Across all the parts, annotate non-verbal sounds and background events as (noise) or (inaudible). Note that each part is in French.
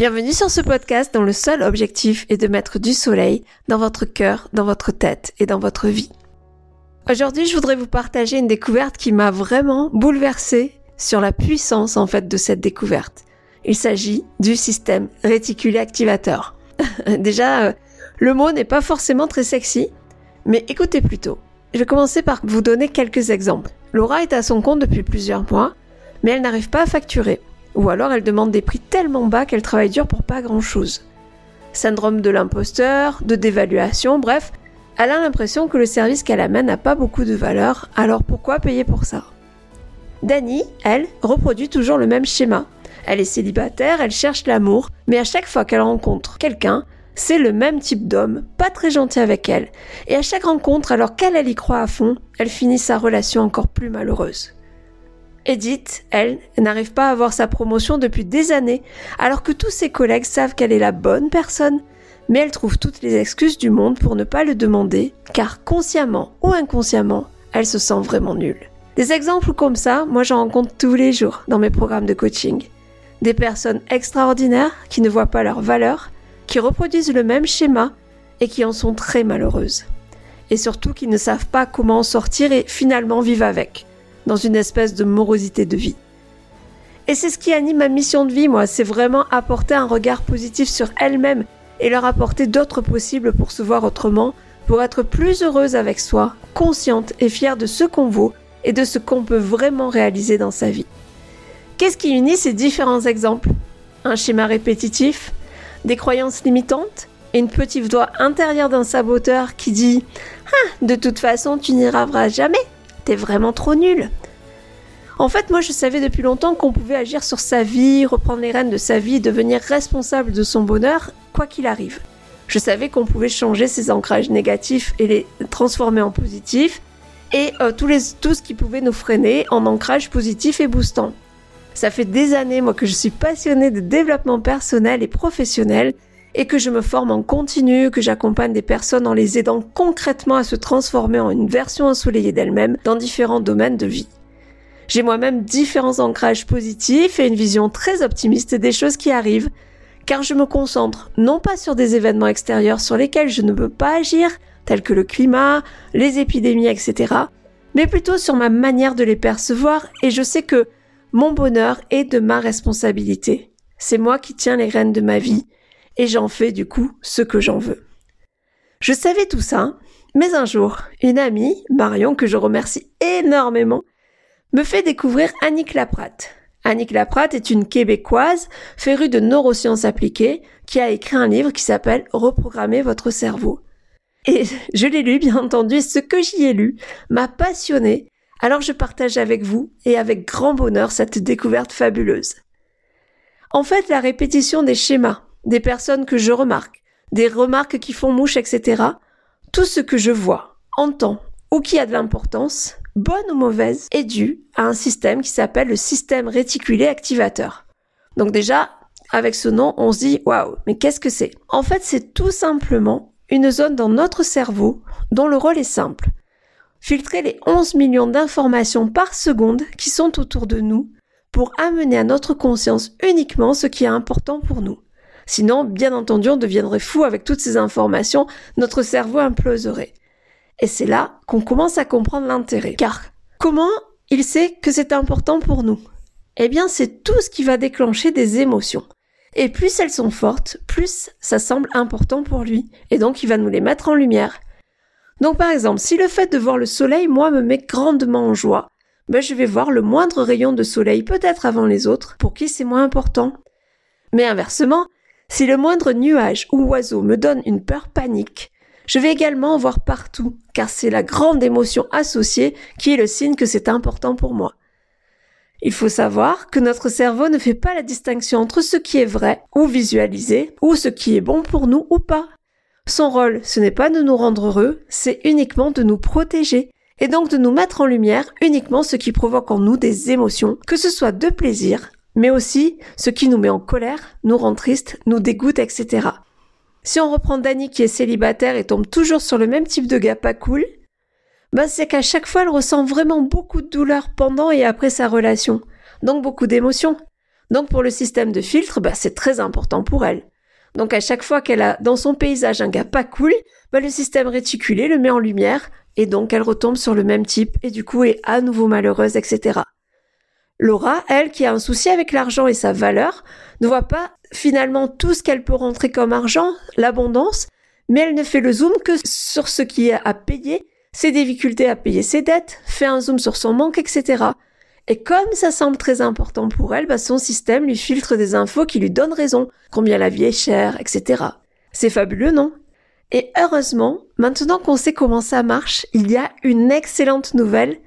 Bienvenue sur ce podcast dont le seul objectif est de mettre du soleil dans votre cœur, dans votre tête et dans votre vie. Aujourd'hui, je voudrais vous partager une découverte qui m'a vraiment bouleversée sur la puissance en fait de cette découverte. Il s'agit du système réticulé activateur. (laughs) Déjà, euh, le mot n'est pas forcément très sexy, mais écoutez plutôt. Je vais commencer par vous donner quelques exemples. Laura est à son compte depuis plusieurs mois, mais elle n'arrive pas à facturer. Ou alors elle demande des prix tellement bas qu'elle travaille dur pour pas grand chose. Syndrome de l'imposteur, de dévaluation, bref, elle a l'impression que le service qu'elle amène n'a pas beaucoup de valeur, alors pourquoi payer pour ça? Dani, elle, reproduit toujours le même schéma. Elle est célibataire, elle cherche l'amour, mais à chaque fois qu'elle rencontre quelqu'un, c'est le même type d'homme, pas très gentil avec elle. Et à chaque rencontre, alors qu'elle, elle y croit à fond, elle finit sa relation encore plus malheureuse. Edith, elle, n'arrive pas à avoir sa promotion depuis des années, alors que tous ses collègues savent qu'elle est la bonne personne, mais elle trouve toutes les excuses du monde pour ne pas le demander, car consciemment ou inconsciemment, elle se sent vraiment nulle. Des exemples comme ça, moi j'en rencontre tous les jours dans mes programmes de coaching. Des personnes extraordinaires qui ne voient pas leur valeur, qui reproduisent le même schéma et qui en sont très malheureuses. Et surtout qui ne savent pas comment en sortir et finalement vivent avec dans une espèce de morosité de vie. Et c'est ce qui anime ma mission de vie, moi, c'est vraiment apporter un regard positif sur elle-même et leur apporter d'autres possibles pour se voir autrement, pour être plus heureuse avec soi, consciente et fière de ce qu'on vaut et de ce qu'on peut vraiment réaliser dans sa vie. Qu'est-ce qui unit ces différents exemples? Un schéma répétitif Des croyances limitantes et une petite voix intérieure d'un saboteur qui dit Ah, de toute façon, tu arriveras jamais T'es vraiment trop nul. En fait, moi, je savais depuis longtemps qu'on pouvait agir sur sa vie, reprendre les rênes de sa vie, devenir responsable de son bonheur, quoi qu'il arrive. Je savais qu'on pouvait changer ses ancrages négatifs et les transformer en positifs, et euh, tout, les, tout ce qui pouvait nous freiner en ancrage positif et boostant. Ça fait des années, moi, que je suis passionnée de développement personnel et professionnel, et que je me forme en continu, que j'accompagne des personnes en les aidant concrètement à se transformer en une version ensoleillée d'elles-mêmes dans différents domaines de vie. J'ai moi-même différents ancrages positifs et une vision très optimiste des choses qui arrivent, car je me concentre non pas sur des événements extérieurs sur lesquels je ne peux pas agir, tels que le climat, les épidémies, etc., mais plutôt sur ma manière de les percevoir et je sais que mon bonheur est de ma responsabilité. C'est moi qui tiens les rênes de ma vie et j'en fais du coup ce que j'en veux. Je savais tout ça, mais un jour, une amie, Marion, que je remercie énormément, me fait découvrir Annick Laprate. Annick Laprate est une Québécoise férue de neurosciences appliquées qui a écrit un livre qui s'appelle Reprogrammer votre cerveau. Et je l'ai lu, bien entendu, et ce que j'y ai lu m'a passionné, alors je partage avec vous et avec grand bonheur cette découverte fabuleuse. En fait, la répétition des schémas, des personnes que je remarque, des remarques qui font mouche, etc. Tout ce que je vois, entends ou qui a de l'importance, bonne ou mauvaise, est dû à un système qui s'appelle le système réticulé activateur. Donc déjà, avec ce nom, on se dit waouh, mais qu'est-ce que c'est? En fait, c'est tout simplement une zone dans notre cerveau dont le rôle est simple. Filtrer les 11 millions d'informations par seconde qui sont autour de nous pour amener à notre conscience uniquement ce qui est important pour nous. Sinon, bien entendu, on deviendrait fou avec toutes ces informations, notre cerveau imploserait. Et c'est là qu'on commence à comprendre l'intérêt. Car comment il sait que c'est important pour nous? Eh bien, c'est tout ce qui va déclencher des émotions. Et plus elles sont fortes, plus ça semble important pour lui. Et donc, il va nous les mettre en lumière. Donc, par exemple, si le fait de voir le soleil, moi, me met grandement en joie, ben, je vais voir le moindre rayon de soleil peut-être avant les autres, pour qui c'est moins important. Mais inversement, si le moindre nuage ou oiseau me donne une peur panique, je vais également en voir partout, car c'est la grande émotion associée qui est le signe que c'est important pour moi. Il faut savoir que notre cerveau ne fait pas la distinction entre ce qui est vrai ou visualisé, ou ce qui est bon pour nous ou pas. Son rôle, ce n'est pas de nous rendre heureux, c'est uniquement de nous protéger, et donc de nous mettre en lumière uniquement ce qui provoque en nous des émotions, que ce soit de plaisir, mais aussi ce qui nous met en colère, nous rend triste, nous dégoûte, etc. Si on reprend Dani qui est célibataire et tombe toujours sur le même type de gars pas cool, ben c'est qu'à chaque fois elle ressent vraiment beaucoup de douleur pendant et après sa relation, donc beaucoup d'émotions. Donc pour le système de filtre, bah, c'est très important pour elle. Donc à chaque fois qu'elle a dans son paysage un gars pas cool, bah, le système réticulé le met en lumière et donc elle retombe sur le même type et du coup est à nouveau malheureuse, etc. Laura, elle, qui a un souci avec l'argent et sa valeur, ne voit pas finalement tout ce qu'elle peut rentrer comme argent, l'abondance, mais elle ne fait le zoom que sur ce qui est à payer, ses difficultés à payer ses dettes, fait un zoom sur son manque, etc. Et comme ça semble très important pour elle, bah son système lui filtre des infos qui lui donnent raison, combien la vie est chère, etc. C'est fabuleux, non? Et heureusement, maintenant qu'on sait comment ça marche, il y a une excellente nouvelle,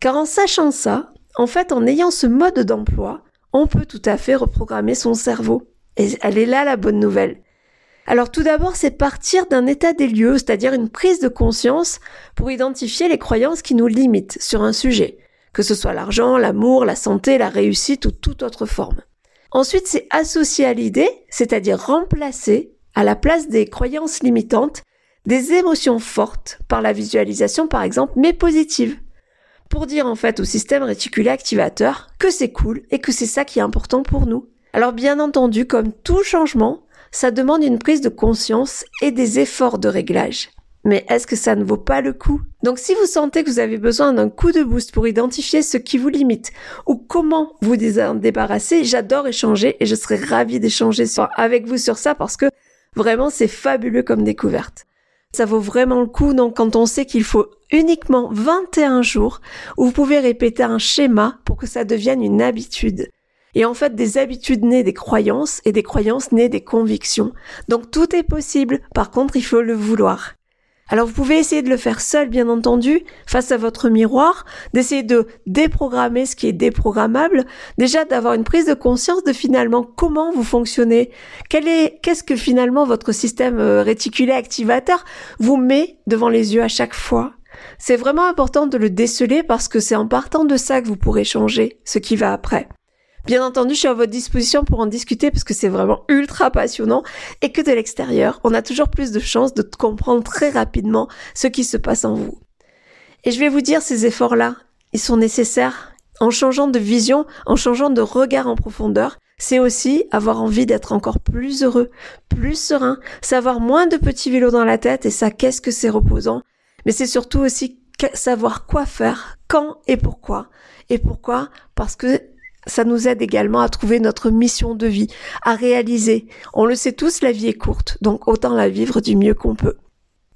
car en sachant ça, en fait, en ayant ce mode d'emploi, on peut tout à fait reprogrammer son cerveau. Et elle est là la bonne nouvelle. Alors tout d'abord, c'est partir d'un état des lieux, c'est-à-dire une prise de conscience pour identifier les croyances qui nous limitent sur un sujet, que ce soit l'argent, l'amour, la santé, la réussite ou toute autre forme. Ensuite, c'est associer à l'idée, c'est-à-dire remplacer, à la place des croyances limitantes, des émotions fortes par la visualisation par exemple, mais positives. Pour dire en fait au système réticulé activateur que c'est cool et que c'est ça qui est important pour nous. Alors bien entendu, comme tout changement, ça demande une prise de conscience et des efforts de réglage. Mais est-ce que ça ne vaut pas le coup? Donc si vous sentez que vous avez besoin d'un coup de boost pour identifier ce qui vous limite ou comment vous en débarrasser, j'adore échanger et je serai ravie d'échanger avec vous sur ça parce que vraiment c'est fabuleux comme découverte. Ça vaut vraiment le coup donc quand on sait qu'il faut uniquement 21 jours où vous pouvez répéter un schéma pour que ça devienne une habitude. Et en fait, des habitudes nées des croyances et des croyances nées des convictions. Donc tout est possible. Par contre, il faut le vouloir. Alors vous pouvez essayer de le faire seul, bien entendu, face à votre miroir, d'essayer de déprogrammer ce qui est déprogrammable, déjà d'avoir une prise de conscience de finalement comment vous fonctionnez, quel est, qu'est-ce que finalement votre système euh, réticulé activateur vous met devant les yeux à chaque fois? C'est vraiment important de le déceler parce que c'est en partant de ça que vous pourrez changer ce qui va après. Bien entendu, je suis à votre disposition pour en discuter parce que c'est vraiment ultra passionnant et que de l'extérieur, on a toujours plus de chances de comprendre très rapidement ce qui se passe en vous. Et je vais vous dire, ces efforts-là, ils sont nécessaires. En changeant de vision, en changeant de regard en profondeur, c'est aussi avoir envie d'être encore plus heureux, plus serein, savoir moins de petits vélos dans la tête et ça, qu'est-ce que c'est reposant. Mais c'est surtout aussi savoir quoi faire, quand et pourquoi. Et pourquoi? Parce que ça nous aide également à trouver notre mission de vie, à réaliser. On le sait tous, la vie est courte, donc autant la vivre du mieux qu'on peut.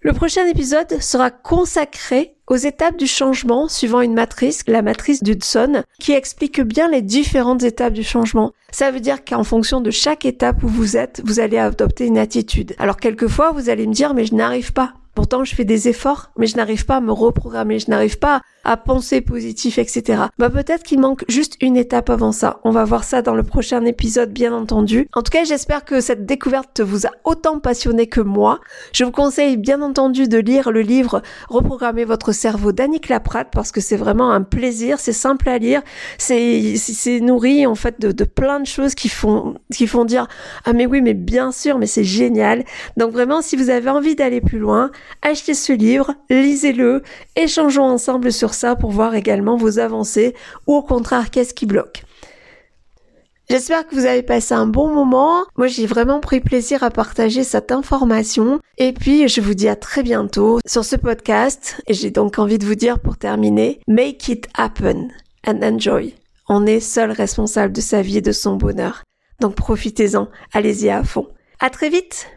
Le prochain épisode sera consacré aux étapes du changement suivant une matrice, la matrice d'Hudson, qui explique bien les différentes étapes du changement. Ça veut dire qu'en fonction de chaque étape où vous êtes, vous allez adopter une attitude. Alors quelquefois, vous allez me dire, mais je n'arrive pas. Pourtant, je fais des efforts, mais je n'arrive pas à me reprogrammer, je n'arrive pas à penser positif, etc. Bah peut-être qu'il manque juste une étape avant ça. On va voir ça dans le prochain épisode, bien entendu. En tout cas, j'espère que cette découverte vous a autant passionné que moi. Je vous conseille bien entendu de lire le livre Reprogrammer votre cerveau d'Annick Laprade parce que c'est vraiment un plaisir, c'est simple à lire, c'est nourri en fait de, de plein de choses qui font qui font dire ah mais oui mais bien sûr mais c'est génial. Donc vraiment si vous avez envie d'aller plus loin, achetez ce livre, lisez-le, échangeons ensemble sur pour voir également vos avancées ou au contraire qu'est-ce qui bloque. J'espère que vous avez passé un bon moment. Moi, j'ai vraiment pris plaisir à partager cette information. Et puis, je vous dis à très bientôt sur ce podcast. Et j'ai donc envie de vous dire pour terminer, make it happen and enjoy. On est seul responsable de sa vie et de son bonheur. Donc profitez-en. Allez-y à fond. À très vite!